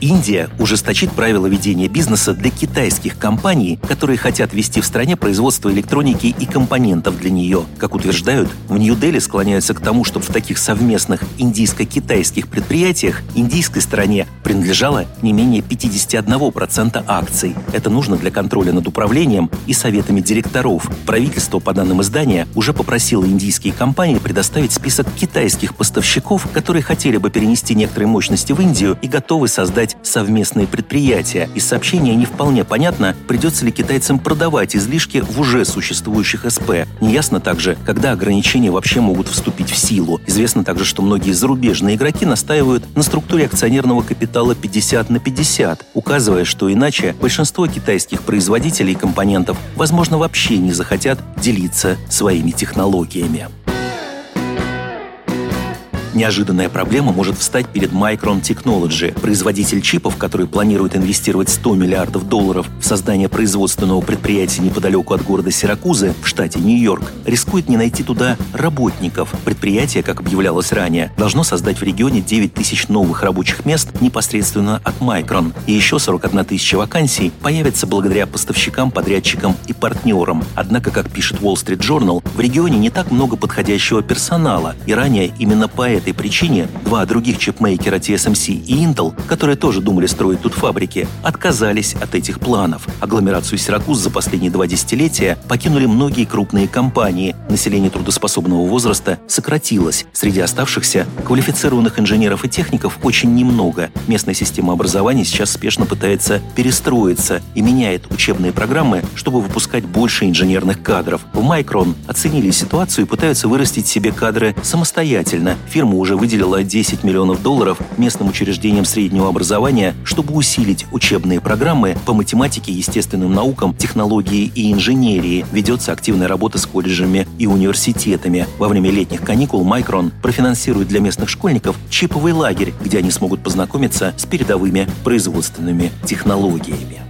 Индия ужесточит правила ведения бизнеса для китайских компаний, которые хотят вести в стране производство электроники и компонентов для нее. Как утверждают, в Нью-Дели склоняются к тому, чтобы в таких совместных индийско-китайских предприятиях индийской стороне принадлежало не менее 51% акций. Это нужно для контроля над управлением и советами директоров. Правительство, по данным издания, уже попросило индийские компании предоставить список китайских поставщиков, которые хотели бы перенести некоторые мощности в Индию и готовы создать создать совместные предприятия. Из сообщения не вполне понятно, придется ли китайцам продавать излишки в уже существующих СП. Неясно также, когда ограничения вообще могут вступить в силу. Известно также, что многие зарубежные игроки настаивают на структуре акционерного капитала 50 на 50, указывая, что иначе большинство китайских производителей компонентов, возможно, вообще не захотят делиться своими технологиями. Неожиданная проблема может встать перед Micron Technology. Производитель чипов, который планирует инвестировать 100 миллиардов долларов в создание производственного предприятия неподалеку от города Сиракузы в штате Нью-Йорк, рискует не найти туда работников. Предприятие, как объявлялось ранее, должно создать в регионе 9 тысяч новых рабочих мест непосредственно от Micron. И еще 41 тысяча вакансий появятся благодаря поставщикам, подрядчикам и партнерам. Однако, как пишет Wall Street Journal, в регионе не так много подходящего персонала, и ранее именно поэтому этой причине два других чипмейкера TSMC и Intel, которые тоже думали строить тут фабрики, отказались от этих планов. Агломерацию Сиракуз за последние два десятилетия покинули многие крупные компании. Население трудоспособного возраста сократилось. Среди оставшихся квалифицированных инженеров и техников очень немного. Местная система образования сейчас спешно пытается перестроиться и меняет учебные программы, чтобы выпускать больше инженерных кадров. В Micron оценили ситуацию и пытаются вырастить себе кадры самостоятельно. Уже выделила 10 миллионов долларов местным учреждениям среднего образования, чтобы усилить учебные программы по математике, естественным наукам, технологии и инженерии. Ведется активная работа с колледжами и университетами. Во время летних каникул Майкрон профинансирует для местных школьников чиповый лагерь, где они смогут познакомиться с передовыми производственными технологиями.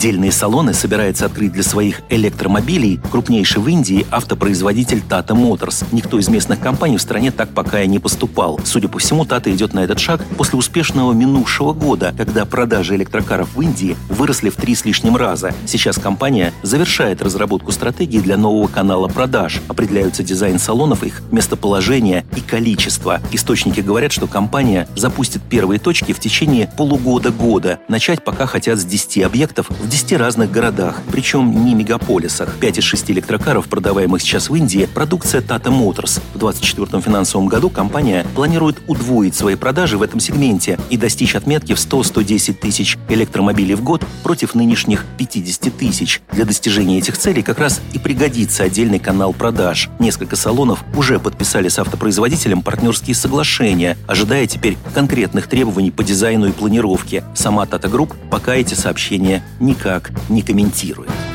Отдельные салоны собирается открыть для своих электромобилей крупнейший в Индии автопроизводитель Tata Motors. Никто из местных компаний в стране так пока и не поступал. Судя по всему, Tata идет на этот шаг после успешного минувшего года, когда продажи электрокаров в Индии выросли в три с лишним раза. Сейчас компания завершает разработку стратегии для нового канала продаж. Определяются дизайн салонов, их местоположение и количество. Источники говорят, что компания запустит первые точки в течение полугода-года. Начать пока хотят с 10 объектов в 10 разных городах, причем не мегаполисах. 5 из 6 электрокаров, продаваемых сейчас в Индии, продукция Tata Motors. В 2024 финансовом году компания планирует удвоить свои продажи в этом сегменте и достичь отметки в 100-110 тысяч электромобилей в год против нынешних 50 тысяч. Для достижения этих целей как раз и пригодится отдельный канал продаж. Несколько салонов уже подписали с автопроизводителем партнерские соглашения, ожидая теперь конкретных требований по дизайну и планировке. Сама Tata Group пока эти сообщения никак не комментирует.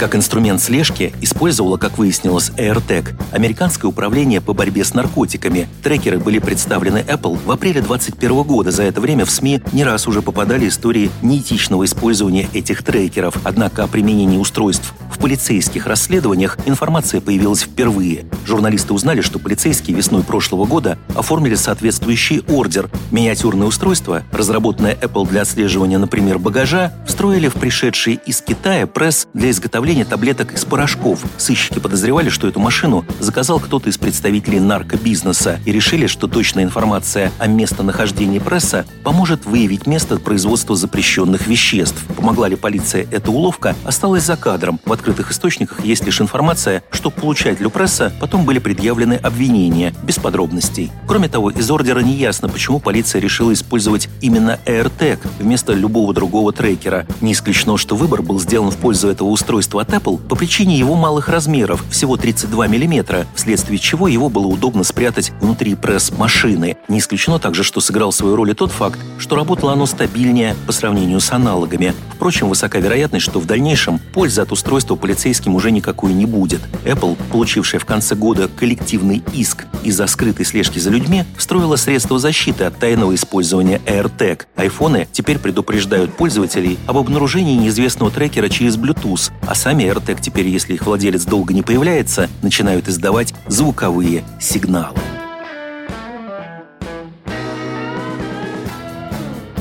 Как инструмент слежки использовала, как выяснилось, AirTag, американское управление по борьбе с наркотиками. Трекеры были представлены Apple в апреле 2021 года. За это время в СМИ не раз уже попадали истории неэтичного использования этих трекеров. Однако о применении устройств в полицейских расследованиях информация появилась впервые. Журналисты узнали, что полицейские весной прошлого года оформили соответствующий ордер. Миниатюрное устройство, разработанное Apple для отслеживания, например, багажа, встроили в пришедший из Китая пресс для изготовления изготовления таблеток из порошков. Сыщики подозревали, что эту машину заказал кто-то из представителей наркобизнеса и решили, что точная информация о местонахождении пресса поможет выявить место производства запрещенных веществ. Помогла ли полиция эта уловка, осталась за кадром. В открытых источниках есть лишь информация, что получателю пресса потом были предъявлены обвинения, без подробностей. Кроме того, из ордера не ясно, почему полиция решила использовать именно AirTag вместо любого другого трекера. Не исключено, что выбор был сделан в пользу этого устройства от Apple по причине его малых размеров, всего 32 мм, вследствие чего его было удобно спрятать внутри пресс-машины. Не исключено также, что сыграл свою роль и тот факт, что работало оно стабильнее по сравнению с аналогами. Впрочем, высока вероятность, что в дальнейшем пользы от устройства полицейским уже никакой не будет. Apple, получившая в конце года коллективный иск из-за скрытой слежки за людьми, встроила средства защиты от тайного использования AirTag. Айфоны теперь предупреждают пользователей об обнаружении неизвестного трекера через Bluetooth, а сами AirTag теперь, если их владелец долго не появляется, начинают издавать звуковые сигналы.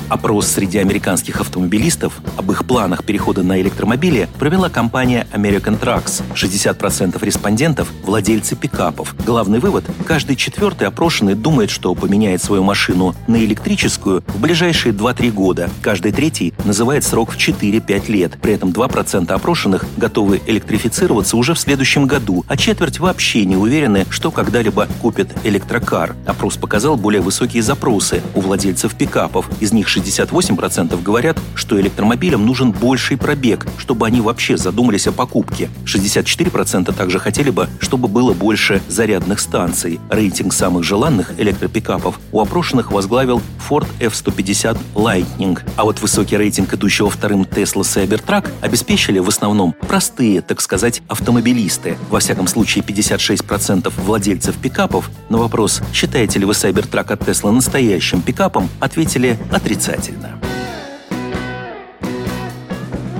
Опрос среди американских автомобилистов об их планах перехода на электромобили провела компания American Trucks. 60% респондентов – владельцы пикапов. Главный вывод – каждый четвертый опрошенный думает, что поменяет свою машину на электрическую в ближайшие 2-3 года. Каждый третий называет срок в 4-5 лет. При этом 2% опрошенных готовы электрифицироваться уже в следующем году, а четверть вообще не уверены, что когда-либо купят электрокар. Опрос показал более высокие запросы у владельцев пикапов. Из них 68% говорят, что электромобилям нужен больший пробег, чтобы они вообще задумались о покупке. 64% также хотели бы, чтобы было больше зарядных станций. Рейтинг самых желанных электропикапов у опрошенных возглавил Ford F-150 Lightning. А вот высокий рейтинг идущего вторым Tesla Cybertruck обеспечили в основном простые, так сказать, автомобилисты. Во всяком случае, 56% владельцев пикапов на вопрос, считаете ли вы Cybertruck от Tesla настоящим пикапом, ответили отрицательно отрицательно.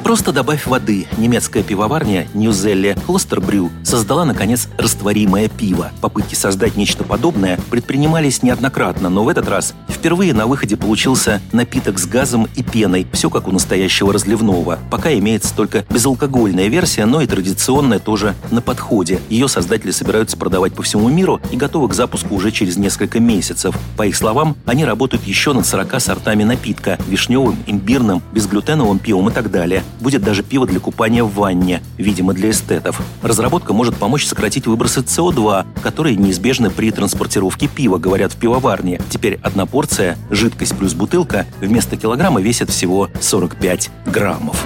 Просто добавь воды. Немецкая пивоварня Ньюзелле Хлостербрю создала, наконец, растворимое пиво. Попытки создать нечто подобное предпринимались неоднократно, но в этот раз впервые на выходе получился напиток с газом и пеной, все как у настоящего разливного. Пока имеется только безалкогольная версия, но и традиционная тоже на подходе. Ее создатели собираются продавать по всему миру и готовы к запуску уже через несколько месяцев. По их словам, они работают еще над 40 сортами напитка – вишневым, имбирным, безглютеновым пивом и так далее. Будет даже пиво для купания в ванне, видимо, для эстетов. Разработка может помочь сократить выбросы СО2, которые неизбежны при транспортировке пива, говорят в пивоварне. Теперь одна порция, жидкость плюс бутылка, вместо килограмма весит всего 45 граммов.